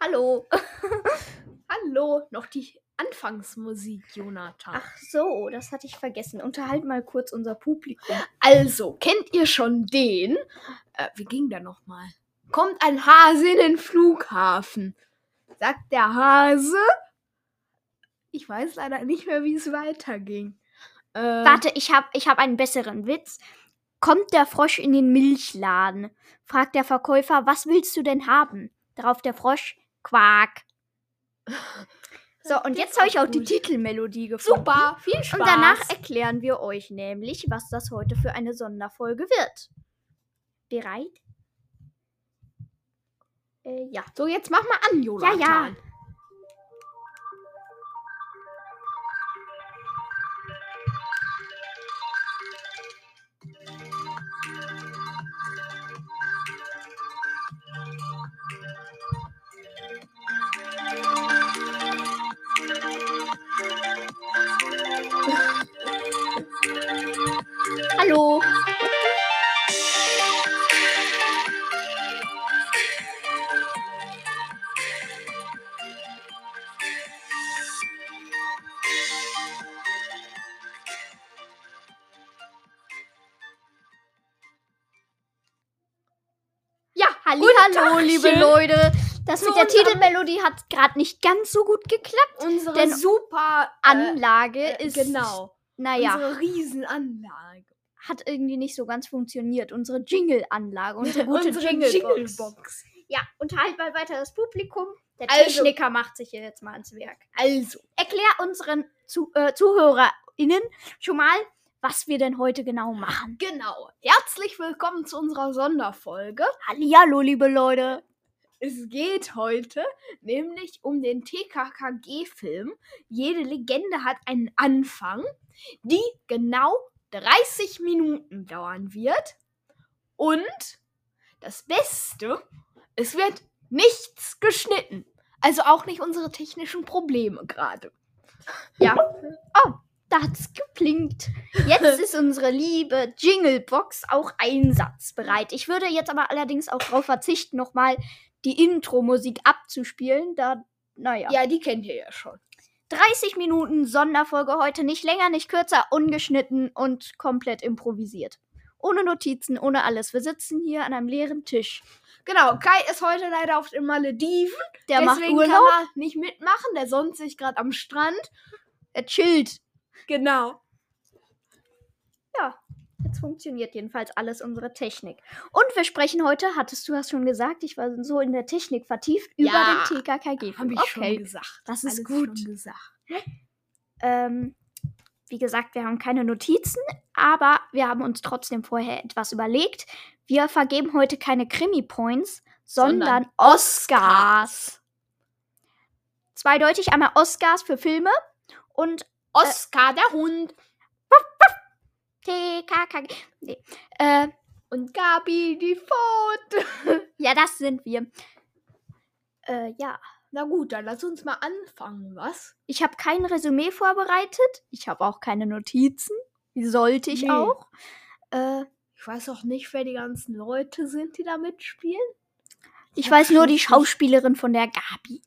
Hallo. Hallo, noch die Anfangsmusik, Jonathan. Ach so, das hatte ich vergessen. Unterhalt mal kurz unser Publikum. Also, kennt ihr schon den? Äh, wie ging der nochmal? Kommt ein Hase in den Flughafen. Sagt der Hase. Ich weiß leider nicht mehr, wie es weiterging. Äh, Warte, ich habe ich hab einen besseren Witz. Kommt der Frosch in den Milchladen, fragt der Verkäufer, was willst du denn haben? Darauf der Frosch, Quark. So, und jetzt habe ich auch die. Titelmelodie gefunden. Super, viel Spaß. Und danach erklären wir euch nämlich, was das heute für eine Sonderfolge wird. Bereit? Äh, ja. So, jetzt mach mal an, Jonathan. ja. Hallo. Mit der Titelmelodie hat gerade nicht ganz so gut geklappt. Unsere Denn super Anlage äh, ist, Genau. naja, Unsere Riesenanlage. hat irgendwie nicht so ganz funktioniert. Unsere Jingle-Anlage, unsere gute Unsere Jingle-Box. Jinglebox. Ja, unterhalt mal weiter das Publikum. Der Also- Techniker macht sich hier jetzt mal ans Werk. Also, Erklär unseren Zu äh, ZuhörerInnen schon mal, was wir denn heute genau machen. genau. Herzlich willkommen zu unserer Sonderfolge. Hallihallo, liebe Leute. Es geht heute nämlich um den TKKG-Film. Jede Legende hat einen Anfang, die genau 30 Minuten dauern wird. Und das Beste, es wird nichts geschnitten. Also auch nicht unsere technischen Probleme gerade. Ja. Oh, da hat's geplinkt. Jetzt ist unsere liebe Jinglebox auch einsatzbereit. Ich würde jetzt aber allerdings auch darauf verzichten, nochmal die Intro-Musik abzuspielen, da, naja. Ja, die kennt ihr ja schon. 30 Minuten Sonderfolge heute, nicht länger, nicht kürzer, ungeschnitten und komplett improvisiert. Ohne Notizen, ohne alles. Wir sitzen hier an einem leeren Tisch. Genau, Kai ist heute leider auf den Malediven. Der macht deswegen Urlaub, kann er nicht mitmachen. Der sonnt sich gerade am Strand. er chillt. Genau. Jetzt funktioniert jedenfalls alles unsere Technik. Und wir sprechen heute, hattest du hast schon gesagt, ich war so in der Technik vertieft, Ja, über den TKKG. Habe ich okay. schon gesagt. das ist Alles gut. Ähm, wie gesagt, wir haben keine Notizen, aber wir haben uns trotzdem vorher etwas überlegt. Wir vergeben heute keine Krimi-Points, sondern, Sondern Oscars. Zweideutig einmal Oscars für Filme und Oskar, der Hund. TKKG. Nee. Äh, Und Gabi, die Pfote. ja, das sind wir. Äh, ja. Na gut, dann lass uns mal anfangen, was? Ich habe kein Resümee vorbereitet. Ich habe auch keine Notizen. Wie sollte ich Nee. auch? Äh, Ich weiß auch nicht, wer die ganzen Leute sind, die da mitspielen. ich hab weiß nur die Schauspielerin von der Gabi.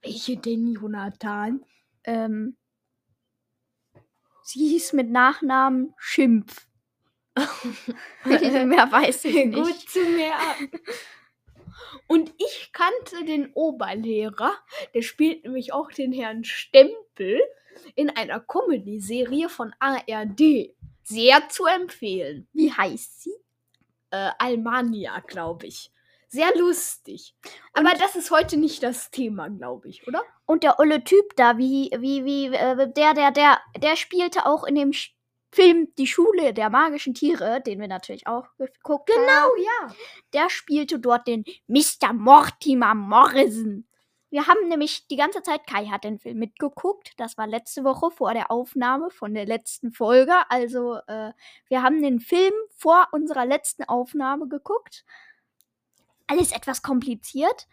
Welche denn, Jonathan? Ähm, sie hieß mit Nachnamen Schimpf. Mehr weiß ich nicht. Gut zu merken. Und ich kannte den Oberlehrer, der spielt nämlich auch den Herrn Stempel in einer Comedy-Serie von ARD. Sehr zu empfehlen. Wie heißt sie? Äh, Almania, glaube ich. Sehr lustig. Aber das ist heute nicht das Thema, glaube ich, oder? Und der olle Typ da, wie, wie, wie, äh, der, der, der, der spielte auch in dem Sch Film Die Schule der magischen Tiere, den wir natürlich auch geguckt haben. ja. Der spielte dort den Mr. Mortimer Morrison. Wir haben nämlich die ganze Zeit, Kai hat den Film mitgeguckt. Das war letzte Woche vor der Aufnahme von der letzten Folge. Also, äh, wir haben den Film vor unserer letzten Aufnahme geguckt. Alles etwas kompliziert.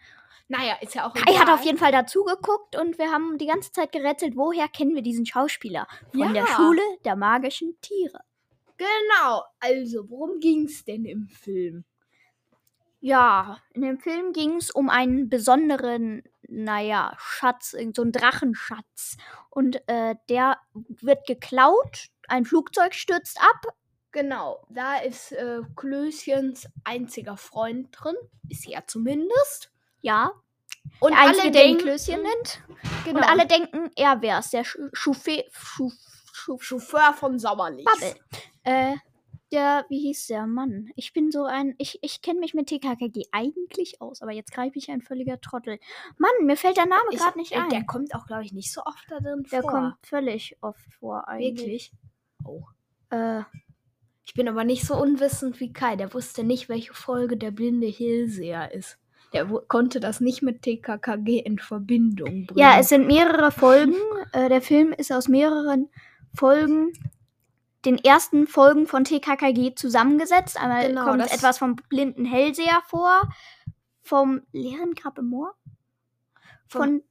Naja, ist ja auch Kai hat egal. auf jeden Fall dazu geguckt und wir haben die ganze Zeit gerätselt, woher kennen wir diesen Schauspieler? Von der Ja. Schule der magischen Tiere. Genau. Also, worum ging's denn im Film? Ja, in dem Film ging es um einen besonderen, naja, Schatz, so einen Drachenschatz. Und äh, der wird geklaut, ein Flugzeug stürzt ab. Genau, da ist äh, Klößchens einziger Freund drin. Ist er zumindest. Ja, Und der der ihn denken- Klößchen nennt. Genau, Und alle denken, er wär's, der Schu- Chauffeur, Chauffeur von Sommerlich. Bubble. Äh, der, wie hieß der Mann? Ich bin so ein, ich, ich kenne mich mit TKKG eigentlich aus, aber jetzt greife ich ein völliger Trottel. Mann, mir fällt der Name gerade nicht äh, ein. Der kommt auch, glaube ich, nicht so oft da drin Der vor. kommt völlig oft vor eigentlich. Wirklich? Oh. Äh, Ich bin aber nicht so unwissend wie Kai. Der wusste nicht, welche Folge der blinde Hellseher ist. Der konnte das nicht mit TKKG in Verbindung bringen. ja, es sind mehrere Folgen. äh, der Film ist aus mehreren Folgen, den ersten Folgen von TKKG zusammengesetzt. Einmal Genau, kommt etwas vom blinden Hellseher vor, vom leeren Grab im Moor, von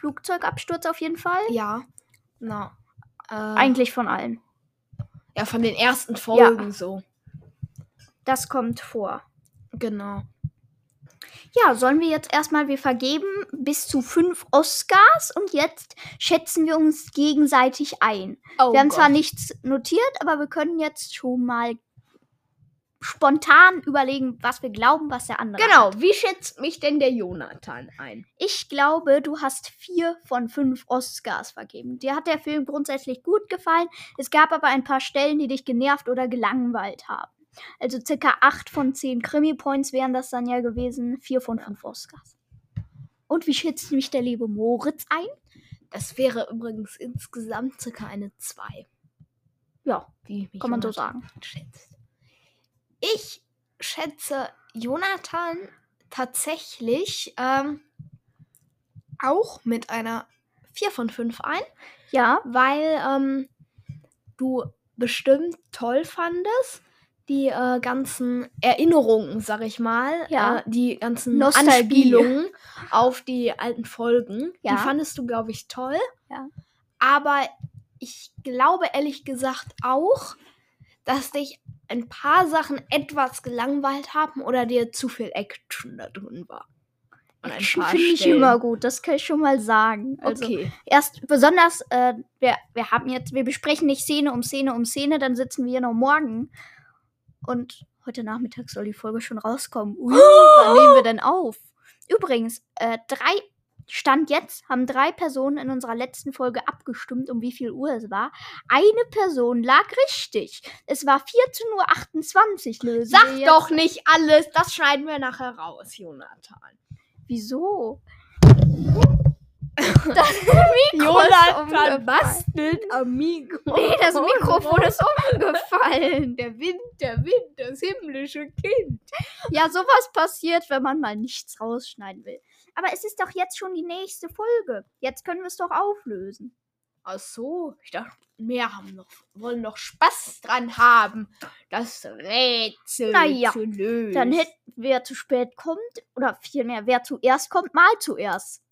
Flugzeugabsturz auf jeden Fall. Ja. Na. Äh, Eigentlich von allen. Ja, von den ersten Folgen so. Das kommt vor. Genau. Ja, sollen wir jetzt erstmal, wir vergeben bis zu fünf Oscars und jetzt schätzen wir uns gegenseitig ein. Oh wir haben zwar Gott. nichts notiert, aber wir können jetzt schon mal spontan überlegen, was wir glauben, was der andere Genau, hat. wie schätzt mich denn der Jonathan ein? Ich glaube, du hast vier von fünf Oscars vergeben. Dir hat der Film grundsätzlich gut gefallen. Es gab aber ein paar Stellen, die dich genervt oder gelangweilt haben. Also circa acht von zehn Krimi-Points wären das dann ja gewesen. Vier von fünf Oscars. Und wie schätzt mich der liebe Moritz ein? Das wäre übrigens insgesamt circa eine 2. Ja, Wie kann man so sagen. schätzt. Ich schätze Jonathan tatsächlich ähm, auch mit einer 4 von 5 ein, Ja, weil ähm, du bestimmt toll fandest. Die äh, ganzen Erinnerungen, sag ich mal, Ja. äh, die ganzen Nostalgie. Anspielungen auf die alten Folgen, Ja. die fandest du, glaube ich, toll. Ja. Aber ich glaube ehrlich gesagt auch, dass dich ein paar Sachen etwas gelangweilt haben oder dir zu viel Action da drin war. Action finde ich immer gut, das kann ich schon mal sagen. Also, Okay. erst besonders, äh, wir, wir haben jetzt, wir besprechen nicht Szene um Szene um Szene, dann sitzen wir hier noch morgen. Und heute Nachmittag soll die Folge schon rauskommen. Uh, wann nehmen wir denn auf? Übrigens, äh, drei, Stand jetzt, haben drei Personen in unserer letzten Folge abgestimmt, um wie viel Uhr es war. Eine Person lag richtig. Es war 14.28 Uhr. Sag jetzt. doch nicht alles, das schneiden wir nachher raus, Jonathan. Wieso? das umgefallen. bastelt am Mikro. Nee, das Mikrofon ist umgefallen. Der Wind, der Wind, das himmlische Kind. Ja, sowas passiert, wenn man mal nichts rausschneiden will. Aber es ist doch jetzt schon die nächste Folge. Jetzt können wir es doch auflösen. Ach so, ich dachte, wir haben noch, wollen noch Spaß dran haben, das Rätsel Na ja, zu lösen. Dann hätte, wer zu spät kommt, oder vielmehr, wer zuerst kommt, mal zuerst.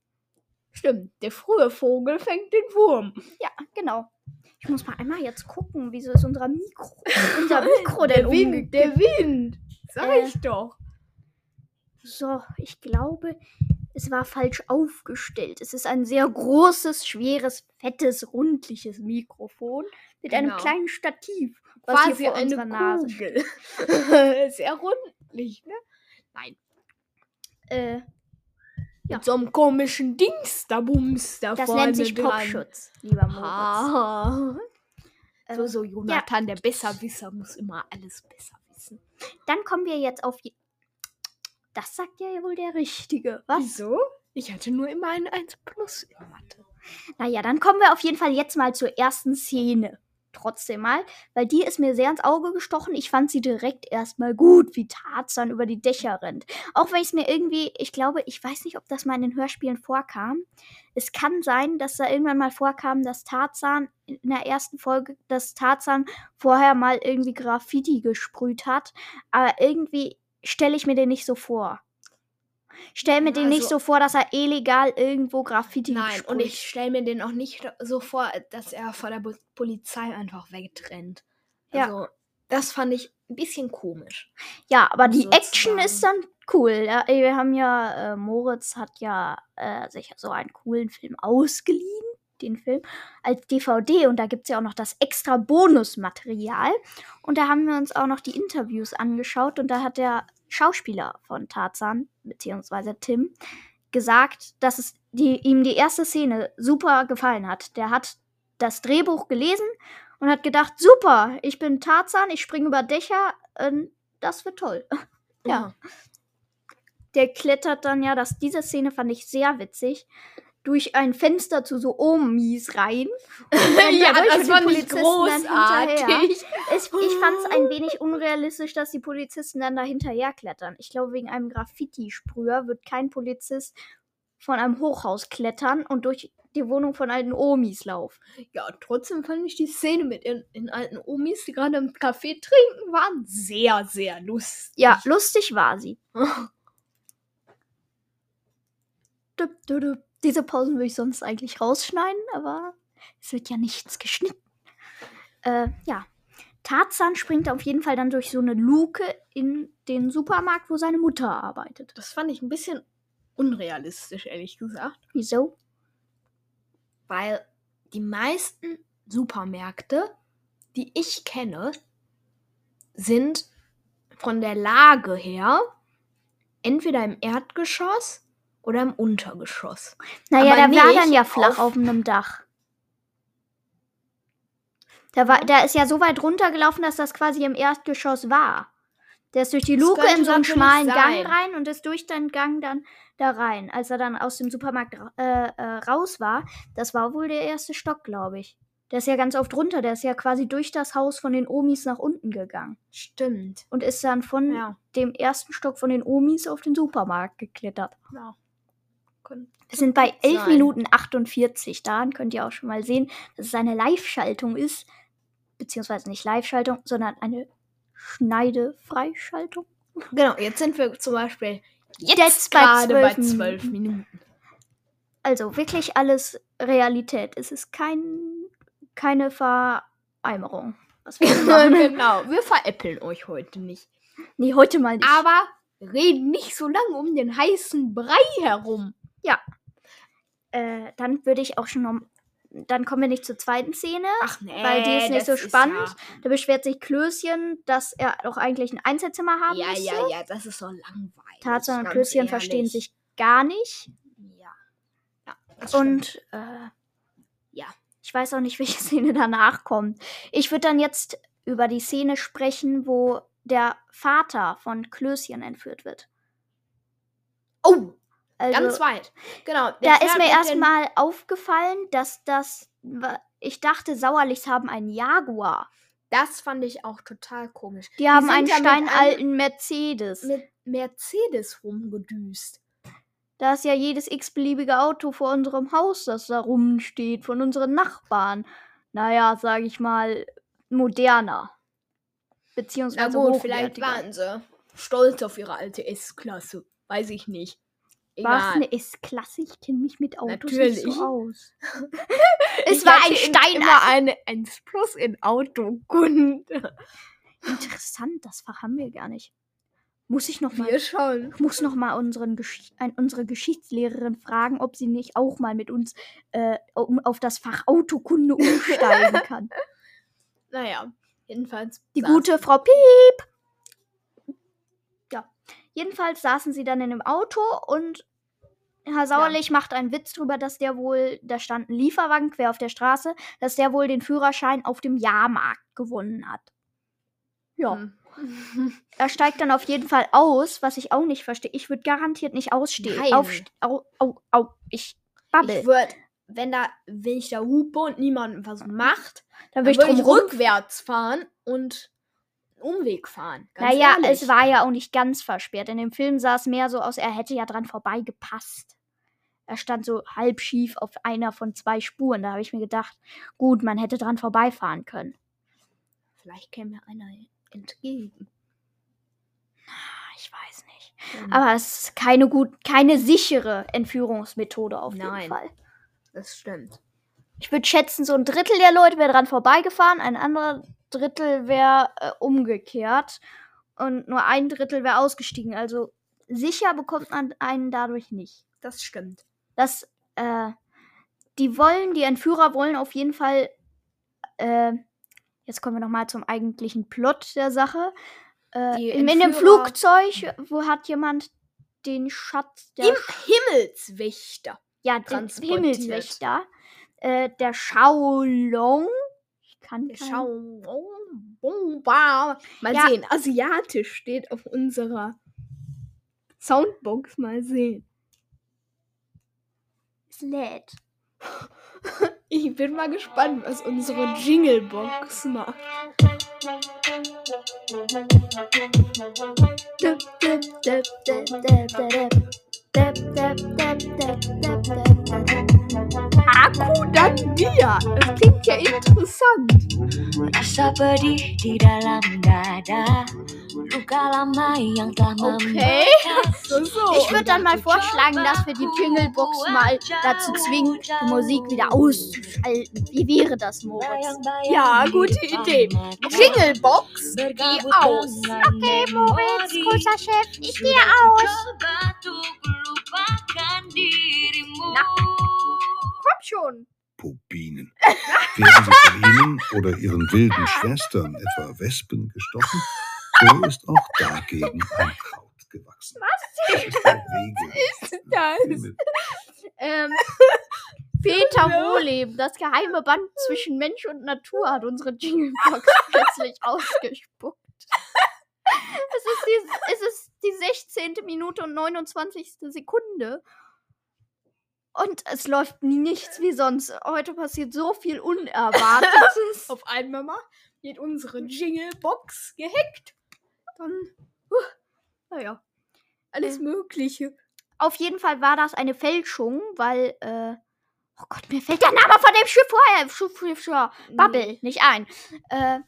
Stimmt, der frühe Vogel fängt den Wurm. Ja, genau. Ich muss mal einmal jetzt gucken, wieso ist unser Mikro, unser Mikro denn der Wind, der Wind. Sag Äh, ich doch. So, ich glaube, es war falsch aufgestellt. Es ist ein sehr großes, schweres, fettes, rundliches Mikrofon mit einem Genau. kleinen Stativ, was Quasi hier vor eine unserer Nase Kugel. Sehr rundlich, ne? Nein. Äh, Ja. Mit so einem komischen Dings da Bums da das vorne nennt sich. Popschutz, lieber Moritz. Ah. Äh, So, so, Jonathan, der Besserwisser, muss immer alles besser wissen. Dann kommen wir jetzt auf. Das sagt ja wohl der Richtige. Was? Wieso? Ich hatte nur immer ein 1 plus in Mathe. Naja, dann kommen wir auf jeden Fall jetzt mal zur ersten Szene. Trotzdem mal, weil die ist mir sehr ins Auge gestochen. Ich fand sie direkt erstmal gut, wie Tarzan über die Dächer rennt. Auch wenn ich es mir irgendwie, ich glaube, ich weiß nicht, ob das mal in den Hörspielen vorkam. Es kann sein, dass da irgendwann mal vorkam, dass Tarzan in der ersten Folge, dass Tarzan vorher mal irgendwie Graffiti gesprüht hat. Aber irgendwie stelle ich mir den nicht so vor. Stell mir den nicht Also- so vor, dass er illegal irgendwo Graffiti Nein, gesprüht und ich stelle mir den auch nicht so vor, dass er vor der Polizei einfach wegrennt. Ja. Also, das fand ich ein bisschen komisch. Ja, aber die sozusagen. Action ist dann cool. Ja, wir haben ja, äh, Moritz hat ja äh, sich so einen coolen Film ausgeliehen, den Film, als DVD. Und da gibt es ja auch noch das extra Bonusmaterial. Und da haben wir uns auch noch die Interviews angeschaut. Und da hat der Schauspieler von Tarzan, beziehungsweise Tim, gesagt, dass es die, ihm die erste Szene super gefallen hat. Der hat das Drehbuch gelesen und hat gedacht, super, ich bin Tarzan, ich springe über Dächer, ähm, das wird toll. ja. Der klettert dann ja, dass diese Szene fand ich sehr witzig, durch ein Fenster zu so Omis rein. ja, das Polizisten dann hinterher. großartig. Es, ich fand es ein wenig unrealistisch, dass die Polizisten dann da hinterher klettern. Ich glaube, wegen einem Graffiti-Sprüher wird kein Polizist von einem Hochhaus klettern und durch die Wohnung von alten Omis laufen. Ja, trotzdem fand ich die Szene mit den, den alten Omis, die gerade im Café trinken waren, sehr, sehr lustig. Ja, lustig war sie. Dup, dup, dup. Diese Pausen würde ich sonst eigentlich rausschneiden, aber es wird ja nichts geschnitten. Äh, ja. Tarzan springt auf jeden Fall dann durch so eine Luke in den Supermarkt, wo seine Mutter arbeitet. Das fand ich ein bisschen unrealistisch, ehrlich gesagt. Wieso? Weil die meisten Supermärkte, die ich kenne, sind von der Lage her entweder im Erdgeschoss oder im Untergeschoss. Naja, Aber der war dann ja flach auf- auf, einem Dach. Der, war, der ist ja so weit runtergelaufen, dass das quasi im Erdgeschoss war. Der ist durch die Luke in so einen schmalen sein. Gang rein und ist durch den Gang dann da rein. Als er dann aus dem Supermarkt äh, äh, raus war, das war wohl der erste Stock, glaube ich. Der ist ja ganz oft runter. Der ist ja quasi durch das Haus von den Omis nach unten gegangen. Stimmt. Und ist dann von Ja. dem ersten Stock von den Omis auf den Supermarkt geklettert. ja. Könnte Wir sind bei 11 sein. Minuten 48. Daran könnt ihr auch schon mal sehen, dass es eine Live-Schaltung ist. Beziehungsweise nicht Live-Schaltung, sondern eine Schneide-Freischaltung. Genau, jetzt sind wir zum Beispiel jetzt, Jetzt bei gerade bei 12 12 Minuten. Also wirklich alles Realität. Es ist kein, keine Vereimerung. Was wir genau, wir veräppeln euch heute nicht. nee, heute mal nicht. Aber reden nicht so lange um den heißen Brei herum. Äh, dann würde ich auch schon noch. Dann kommen wir nicht zur zweiten Szene. Ach nee, Weil die ist nicht so spannend. Da beschwert sich Klößchen, dass er doch eigentlich ein Einzelzimmer haben Ja, müsste. ja, ja, das ist so langweilig. Tarzan und Klößchen ehrlich. verstehen sich gar nicht. Ja. ja. Und äh, Ja. ich weiß auch nicht, welche Szene danach kommt. Ich würde dann jetzt über die Szene sprechen, wo der Vater von Klößchen entführt wird. Oh, Also, ganz weit. Genau. da ist mir erstmal aufgefallen, dass das. Ich dachte, Sauerlichs haben einen Jaguar. Das fand ich auch total komisch. Die haben sind einen ja steinalten Mercedes. Mit Mercedes rumgedüst. Da ist ja jedes x-beliebige Auto vor unserem Haus, das da rumsteht, von unseren Nachbarn. Naja, sag ich mal, moderner. Na Beziehungsweise gut, vielleicht waren sie stolz auf ihre alte S-Klasse. Weiß ich nicht. War es Egal. eine S-Klasse? Ich kenne mich mit Autos nicht Natürlich. so aus. es Ich war ein in- Stein. immer eine 1 Plus in Autokunde. Interessant, das Fach haben wir gar nicht. Muss ich noch mal, Wir schon. ich muss noch mal unseren Gesch ein, unsere Geschichtslehrerin fragen, ob sie nicht auch mal mit uns äh, auf das Fach Autokunde umsteigen kann. Naja, jedenfalls. Die gute Frau Piep. Ja. Jedenfalls saßen sie dann in dem Auto und Herr Sauerlich macht einen Witz drüber, dass der wohl, da stand ein Lieferwagen quer auf der Straße, dass der wohl den Führerschein auf dem Jahrmarkt gewonnen hat. Ja. Hm. Er steigt dann auf jeden Fall aus, was ich auch nicht verstehe. Ich würde garantiert nicht ausstehen. Au, au, au. Ich babbel. Ich würde, wenn da, wenn ich da hupe und niemand was macht, dann würde ich drum ich rückwärts fahren und Umweg fahren. Naja, ehrlich. es war ja auch nicht ganz versperrt. In dem Film sah es mehr so aus, er hätte ja dran vorbeigepasst. Er stand so halb schief auf einer von zwei Spuren. Da habe ich mir gedacht, gut, man hätte dran vorbeifahren können. Vielleicht käme mir einer entgegen. Ah, Ich weiß nicht. Ähm, Aber es ist keine gut, keine sichere Entführungsmethode auf jeden Nein. Fall. das stimmt. Ich würde schätzen, so ein Drittel der Leute wäre dran vorbeigefahren, ein anderer Drittel wäre äh, umgekehrt und nur ein Drittel wäre ausgestiegen. Also sicher bekommt man einen dadurch nicht. Das stimmt. Das, äh, die wollen, die Entführer wollen auf jeden Fall, äh, jetzt kommen wir nochmal zum eigentlichen Plot der Sache. Äh, in, in dem Flugzeug, wo hat jemand den Schatz der Im Himmelswächter. Ja, den. Himmelswächter. Äh, der Shaolong. Kann Der kein- Schau. Mal Ja. sehen. Asiatisch steht auf unserer Soundbox. Mal sehen. Es lädt. Ich bin mal gespannt, was unsere Jinglebox macht. Dip, dip, dip, dip, dip, dip. Dip, dip, dip, dip, dip, dip, dip. Aku dan dia. Das klingt ja interessant. Rasa pedih di dalam dada Luka lama yang telah Okay. So, so. Ich würde dann mal vorschlagen, dass wir die Jinglebox mal dazu zwingen, die Musik wieder auszuschalten. Wie wäre das, Moritz? Ja, gute Idee. Jinglebox, geh aus. Okay, Moritz, großer Chef, ich gehe aus. Komm schon. Pupinen. Werden sie von ihnen oder ihren wilden Schwestern etwa Wespen gestochen, so ist auch dagegen ein Kraut gewachsen. Was? Ist der Regel. das? Ähm, Peter Wohleben, das geheime Band zwischen Mensch und Natur, hat unsere Jinglebox plötzlich ausgespuckt. Es ist, die, es ist die 16. Minute und 29. Sekunde. Und es läuft nichts wie sonst. Heute passiert so viel Unerwartetes. Auf einmal mal wird unsere Jinglebox gehackt. Dann, naja. alles Mögliche. Auf jeden Fall war das eine Fälschung, weil, äh, oh Gott, mir fällt der Name von dem Schiff vorher, Schiff, Schiff, Schiff, Bubble, nicht ein. Äh,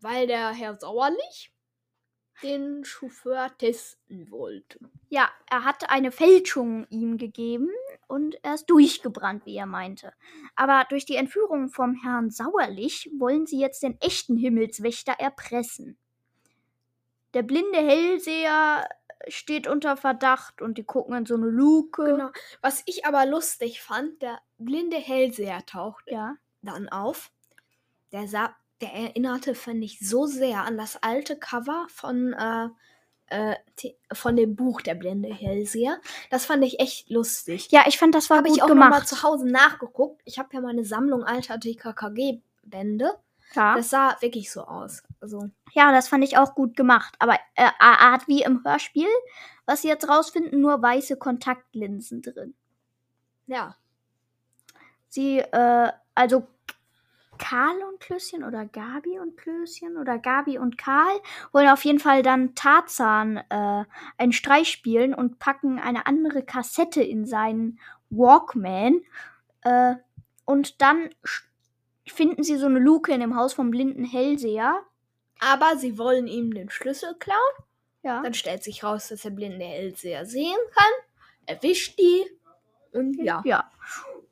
Weil der Herr Sauerlich den Chauffeur testen wollte. Ja, er hat eine Fälschung ihm gegeben und er ist durchgebrannt, wie er meinte. Aber durch die Entführung vom Herrn Sauerlich wollen sie jetzt den echten Himmelswächter erpressen. Der blinde Hellseher steht unter Verdacht und die gucken in so eine Luke. Genau. Was ich aber lustig fand, der blinde Hellseher taucht Ja. dann auf. Der sah, der erinnerte, fand ich, so sehr an das alte Cover von, äh, äh, von dem Buch Der blinde Hellseher. Das fand ich echt lustig. Ja, ich fand, das war Habe gut ich auch gemacht. zu Hause nachgeguckt. Ich habe ja meine Sammlung alter TKKG-Bände. ja. Das sah wirklich so aus. Also, ja, das fand ich auch gut gemacht. Aber äh, hat wie im Hörspiel, was sie jetzt rausfinden, nur weiße Kontaktlinsen drin. ja. Sie, äh, also Karl und Klößchen oder Gabi und Klößchen oder Gabi und Karl wollen auf jeden Fall dann Tarzan äh, einen Streich spielen und packen eine andere Kassette in seinen Walkman. Äh, und dann finden sie so eine Luke in dem Haus vom blinden Hellseher. Aber sie wollen ihm den Schlüssel klauen. Ja. Dann stellt sich raus, dass der blinde Hellseher sehen kann. Erwischt die. Und ja. Ja.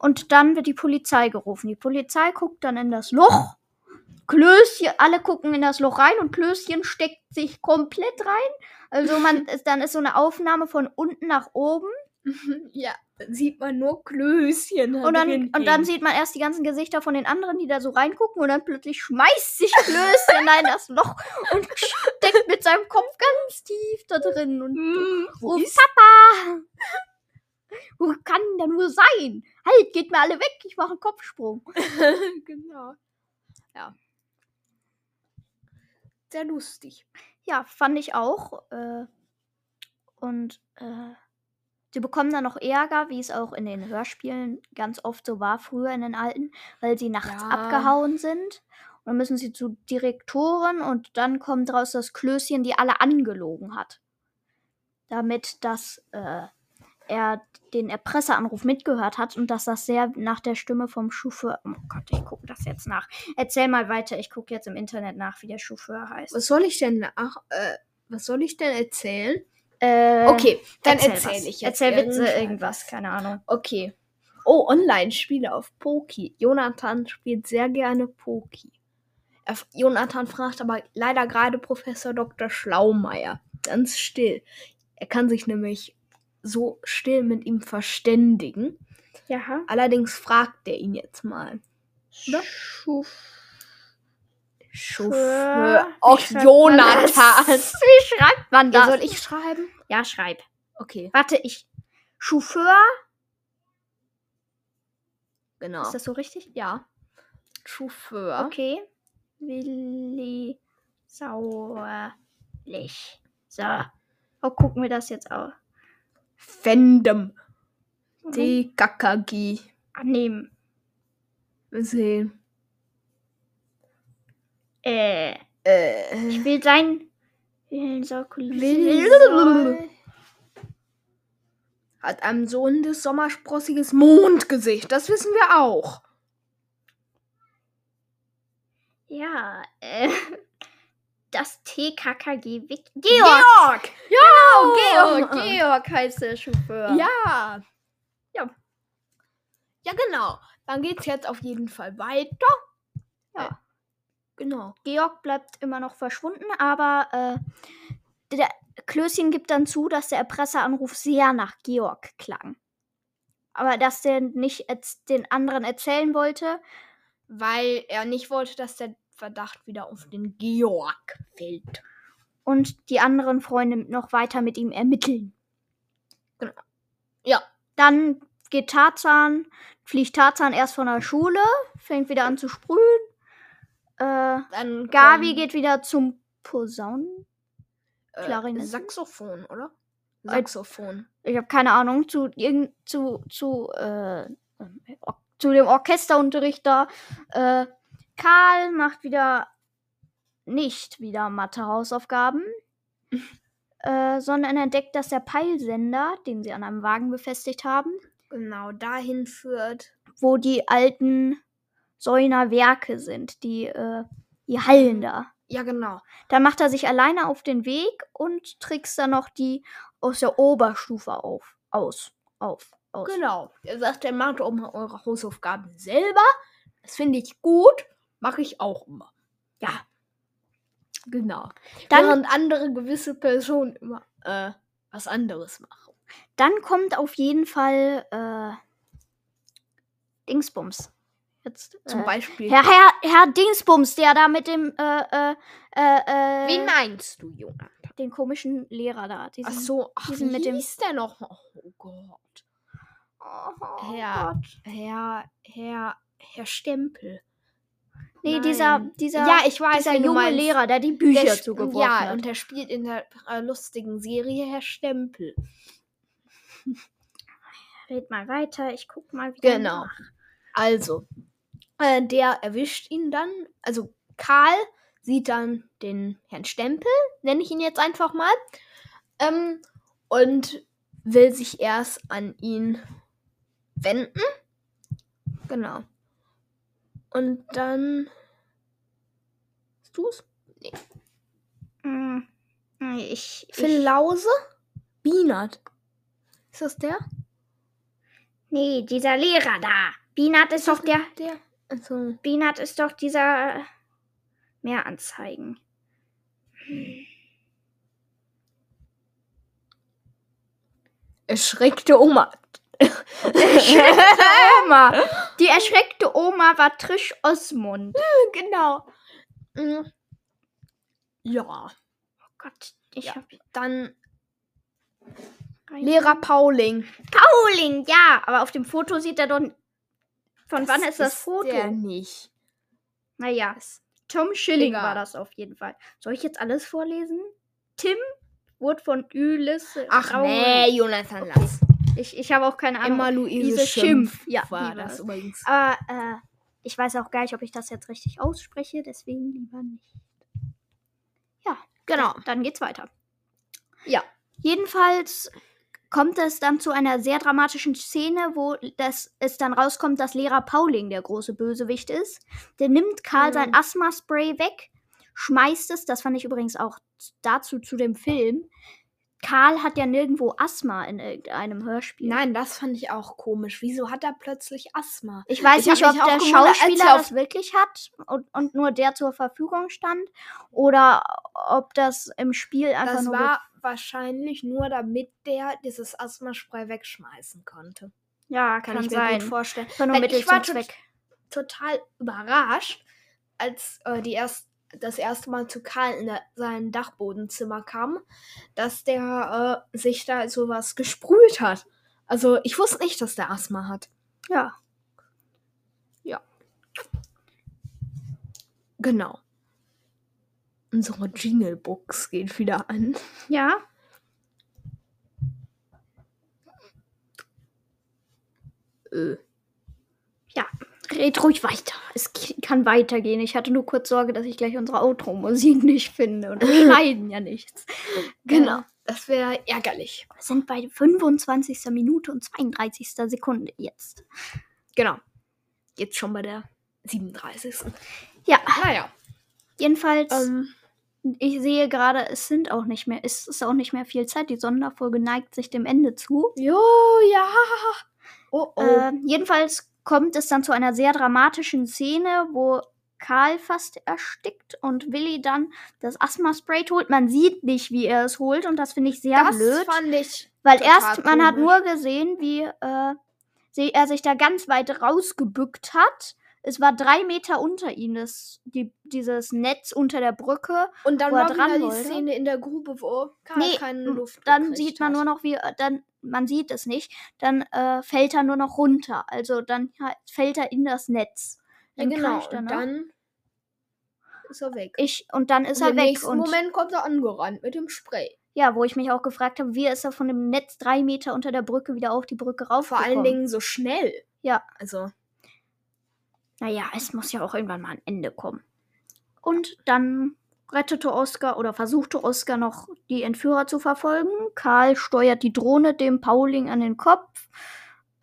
Und dann wird die Polizei gerufen. Die Polizei guckt dann in das Loch. Klößchen, alle gucken in das Loch rein und Klößchen steckt sich komplett rein. Also man dann ist so eine Aufnahme von unten nach oben. ja, dann sieht man nur Klößchen. Und dann, und dann sieht man erst die ganzen Gesichter von den anderen, die da so reingucken. Und dann plötzlich schmeißt sich Klößchen in das Loch und steckt mit seinem Kopf ganz tief da drin. Und wo ruft Papa! Wo kann der nur sein? Halt, geht mir alle weg, ich mache einen Kopfsprung. genau. Ja. Sehr lustig. Ja, fand ich auch. Äh, und äh, sie bekommen dann noch Ärger, wie es auch in den Hörspielen ganz oft so war, früher in den alten, weil sie nachts Ja. abgehauen sind. Und dann müssen sie zu Direktoren und dann kommt raus das Klößchen, die alle angelogen hat. Damit, dass äh, er den Erpresseranruf mitgehört hat und dass das sehr nach der Stimme vom Chauffeur. Oh Gott, ich gucke das jetzt nach. Erzähl mal weiter, ich gucke jetzt im Internet nach, wie der Chauffeur heißt. Was soll ich denn nach, äh, was soll ich denn erzählen? Äh, Okay, dann erzähl erzähle was. ich jetzt. Erzähl Witze, irgendwas. irgendwas, keine Ahnung. Okay. Oh, Online-Spiele auf Poki. Jonathan spielt sehr gerne Poki. Er, Jonathan fragt aber leider gerade Professor Dr. Schlaumeier. ganz still. Er kann sich nämlich so still mit ihm verständigen. Ja. Allerdings fragt er ihn jetzt mal. Oder? Schuf. Wie Och, schreibt man das? Jonathan. Wie schreibt man Ja, das? soll ich schreiben? Ja, schreib. Okay, Warte, ich. Chauffeur? genau. Ist das so richtig? ja. Chauffeur. Okay. Willi Sauerlich. So. Oh, gucken wir das jetzt auch. Fendem. Moment. DKKG. Annehmen. Wir sehen. Äh, Äh. ich will sein. Sau- Hat ein sohnendes, sommersprossiges Mondgesicht. Das wissen wir auch. Ja, äh. Das TKKG Georg! Georg! Genau, Georg. Georg! Georg heißt der Chauffeur. Ja. Ja. Ja, genau. Dann geht's jetzt auf jeden Fall weiter. Ja. Äh, Genau. Georg bleibt immer noch verschwunden, aber äh, der Klößchen gibt dann zu, dass der Erpresseranruf sehr nach Georg klang. Aber dass der nicht den anderen erzählen wollte. Weil er nicht wollte, dass der Verdacht wieder auf den Georg fällt. und die anderen Freunde noch weiter mit ihm ermitteln. Genau. Ja. Dann geht Tarzan, fliegt Tarzan erst von der Schule, fängt wieder an zu sprühen. Äh, Dann Gabi geht wieder zum Posaunen. äh, Klarinette. Saxophon, oder? Äh, Saxophon. Ich habe keine Ahnung zu irgend zu zu äh, zu dem Orchesterunterricht da. Äh, Karl macht wieder nicht wieder Mathe-Hausaufgaben, äh, sondern entdeckt, dass der Peilsender, den sie an einem Wagen befestigt haben, Genau, dahin führt. wo die alten Säuner Werke sind, die, äh, die Hallen da. Ja, genau. Dann macht er sich alleine auf den Weg und trickst dann noch die aus der Oberstufe auf. Aus. Auf. Aus. Genau. Er sagt, er macht auch mal eure Hausaufgaben selber. Das finde ich gut. Mache ich auch immer. Ja. Genau. Dann, Während andere gewisse Personen immer äh, was anderes machen. dann kommt auf jeden Fall äh, Dingsbums. Jetzt, Zum äh, Beispiel. Herr, Herr, Herr Dingsbums, der da mit dem, äh, äh, äh, äh, Wen meinst du, Jonathan? den komischen Lehrer da. Diesen, Ach so, ach, diesen wie mit dem- hieß der noch? Oh Gott. Oh, Herr, Gott. Herr, Herr, Herr Stempel. Nee, Nein. dieser, dieser, ja, ich weiß, dieser junge meinst. Lehrer, der die Bücher Der zugeworfen Ja, hat. und der spielt in der äh, lustigen Serie Herr Stempel. Red mal weiter, ich guck mal wieder. Genau. nach. Also, äh, der erwischt ihn dann. Also, Karl sieht dann den Herrn Stempel, nenne ich ihn jetzt einfach mal, ähm, und will sich erst an ihn wenden. Genau. Und dann. Hast du's? Hm, nee, ich, Phil ich Lause? Bienert. Ist das der? Nee, dieser Lehrer da. Binat ist doch der. Der. Also, Binat ist doch dieser äh, Mehranzeigen. erschreckte Oma. Oma. Die erschreckte Oma war Trish Osmond. genau. Mm. Ja. Oh Gott, ich Ja. hab. Dann Lehrer Pauling. Pauling, ja, aber auf dem Foto sieht er doch. Von wann ist das Foto? Der nicht. Naja, Tom Schilling Egal. war das auf jeden Fall. Soll ich jetzt alles vorlesen? Tim wurde von Ulisse. Ach Raul- nee, Jonathan Lass. Ich, ich habe auch keine Ahnung. Emma Luise Schimpf, Schimpf. Ja, war das übrigens. Aber äh, ich weiß auch gar nicht, ob ich das jetzt richtig ausspreche, deswegen lieber nicht. Ja, Genau. dann geht's weiter. Ja. Jedenfalls kommt es dann zu einer sehr dramatischen Szene, wo das, es dann rauskommt, dass Lehrer Pauling der große Bösewicht ist. Der nimmt Karl Mhm. sein Asthma-Spray weg, schmeißt es, das fand ich übrigens auch dazu zu dem Film. Karl hat ja nirgendwo Asthma in irgendeinem Hörspiel. Nein, das fand ich auch komisch. Wieso hat er plötzlich Asthma? Ich weiß Ich nicht, ob der Schauspieler er das wirklich hat und, und nur der zur Verfügung stand oder ob das im Spiel einfach Das nur war wahrscheinlich nur, damit der dieses Asthma-Spray wegschmeißen konnte. ja Kann, kann ich mir sein. gut vorstellen. Nur Weil ich war Zweck. total überrascht, als äh, die erst, das erste Mal zu Karl in der, sein Dachbodenzimmer kam, dass der äh, sich da sowas gesprüht hat. Also ich wusste nicht, dass der Asthma hat. Ja. Genau. Unsere Jingle-Box geht wieder an. Ja. Äh. Ja, red ruhig weiter. Es kann weitergehen. Ich hatte nur kurz Sorge, dass ich gleich unsere Outro-Musik nicht finde. Und wir schneiden ja nichts. Genau. Das wäre ärgerlich. wir sind bei 25. Minute und 32. Sekunde jetzt. Genau. Jetzt schon bei der 37. Ja, Naja. jedenfalls, Ähm, ich sehe gerade, es sind auch nicht mehr, es ist auch nicht mehr viel Zeit. Die Sonderfolge neigt sich dem Ende zu. jo, ja. Oh, oh. Äh, jedenfalls kommt es dann zu einer sehr dramatischen Szene, wo Karl fast erstickt und Willi dann das Asthma-Spray holt. Man sieht nicht, wie er es holt und das finde ich sehr das blöd. fand ich Weil erst, man hat nur gesehen, wie äh, er sich da ganz weit rausgebückt hat. Es war drei Meter unter ihm, das, die, dieses Netz unter der Brücke. Und dann war wieder dran die wollte. Szene in der Grube, wo Karl Nee, keine Luft Dann sieht man hat. nur noch, wie, äh, dann, man sieht es nicht, dann äh, fällt er nur noch runter. Also dann ha- fällt er in das Netz. Ja, Dann genau. kreischt er Und noch. dann ist er weg. Ich, und dann ist und er im weg. nächsten Und Moment kommt er angerannt mit dem Spray. ja, wo ich mich auch gefragt habe, wie ist er von dem Netz drei Meter unter der Brücke wieder auf die Brücke rauf? Vor allen Dingen so schnell. Ja. Also, Naja, es muss ja auch irgendwann mal ein Ende kommen. Und dann rettete Oskar oder versuchte Oskar noch die Entführer zu verfolgen. Karl steuert die Drohne dem Pauling an den Kopf.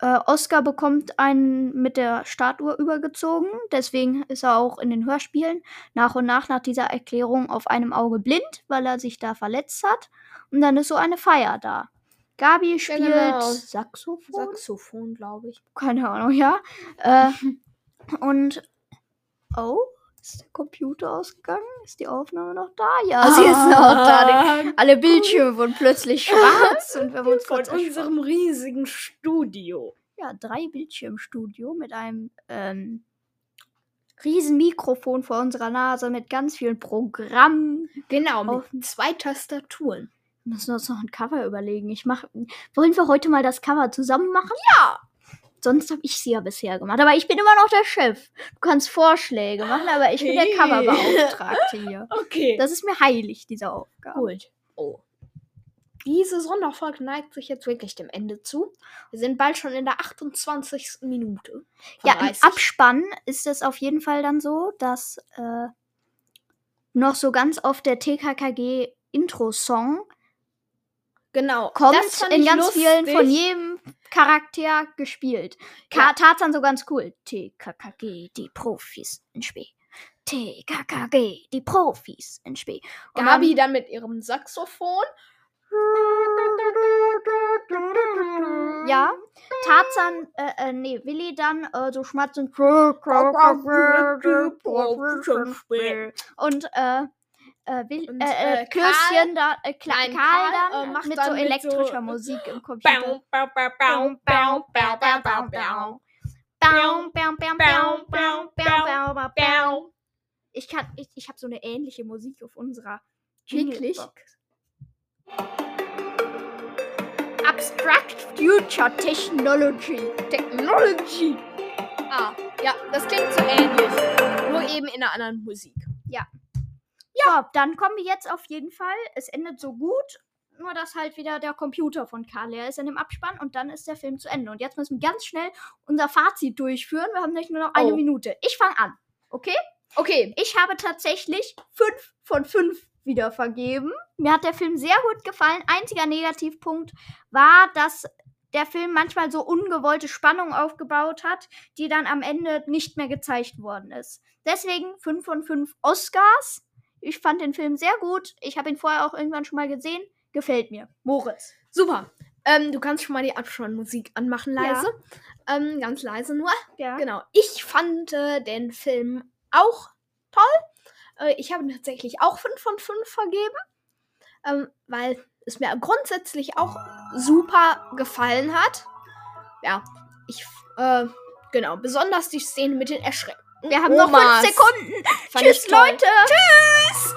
Äh, Oskar bekommt einen mit der Statue übergezogen. Deswegen ist er auch in den Hörspielen nach und nach nach dieser Erklärung auf einem Auge blind, weil er sich da verletzt hat. Und dann ist so eine Feier da. Gabi spielt genau. Saxophon Saxophon, glaube ich. keine Ahnung, ja. Äh, und oh, ist der Computer ausgegangen? Ist die Aufnahme noch da? Ja, sie ist noch da. Die, alle Bildschirme wurden plötzlich schwarz und wir haben uns Von unserem riesigen Studio. ja, drei Bildschirmstudio mit einem ähm, riesen Mikrofon vor unserer Nase mit ganz vielen Programmen. Genau, mit zwei Tastaturen. Wir müssen uns noch ein Cover überlegen. Ich mach, wollen wir heute mal das Cover zusammen machen? Ja. Sonst habe ich sie ja bisher gemacht. Aber ich bin immer noch der Chef. Du kannst Vorschläge machen, aber ich bin der Hey. Coverbeauftragte hier. Okay. Das ist mir heilig, diese Aufgabe. Gut. Oh. Diese Sonderfolge neigt sich jetzt wirklich dem Ende zu. Wir sind bald schon in der 28. Minute. Ja, im 30. Abspann ist es auf jeden Fall dann so, dass äh, noch so ganz oft der TKKG-Intro-Song Genau. kommt in ganz vielen von lustig. jedem Charakter gespielt. Ka Ja. Tarzan so ganz cool. TKKG, die Profis in Spee. TKKG, die Profis in Spee. Und Gabi dann mit ihrem Saxophon. ja, Tarzan, äh, äh, nee, Willi dann äh, so schmatzend. Und, äh, äh, Will, und, äh, äh, Christian Karl, da, äh, Kla nein, Karl, dann, äh, macht mit dann so elektrischer so Musik im Computer. Ich kann, ich, ich habe so eine ähnliche Musik auf unserer Wirklich? Abstract Future Technology. Technology. Ah, ja, das klingt so ähnlich. Nur eben in einer anderen Musik. Ja dann kommen wir jetzt auf jeden Fall. Es endet so gut, nur dass halt wieder der Computer von Karl leer ist in dem Abspann und dann ist der Film zu Ende. Und jetzt müssen wir ganz schnell unser Fazit durchführen. Wir haben nämlich nur noch eine Oh. Minute. Ich fange an. Okay? Okay. Ich habe tatsächlich fünf von fünf wieder vergeben. Mir hat der Film sehr gut gefallen. Einziger Negativpunkt war, dass der Film manchmal so ungewollte Spannung aufgebaut hat, die dann am Ende nicht mehr gezeigt worden ist. Deswegen fünf von fünf Oscars. Ich fand den Film sehr gut. Ich habe ihn vorher auch irgendwann schon mal gesehen. Gefällt mir. Moritz. Super. Ähm, du kannst schon mal die Abspannmusik anmachen, Ja. leise. Ähm, ganz leise nur. Ja. Genau. Ich fand äh, den Film auch toll. Äh, ich habe tatsächlich auch 5 von 5 vergeben. Ähm, weil es mir grundsätzlich auch super gefallen hat. Ja, ich, äh, genau, besonders die Szene mit den Erschrecken. Wir haben noch Omas. fünf Sekunden. Fand Tschüss. Leute. Tschüss! this?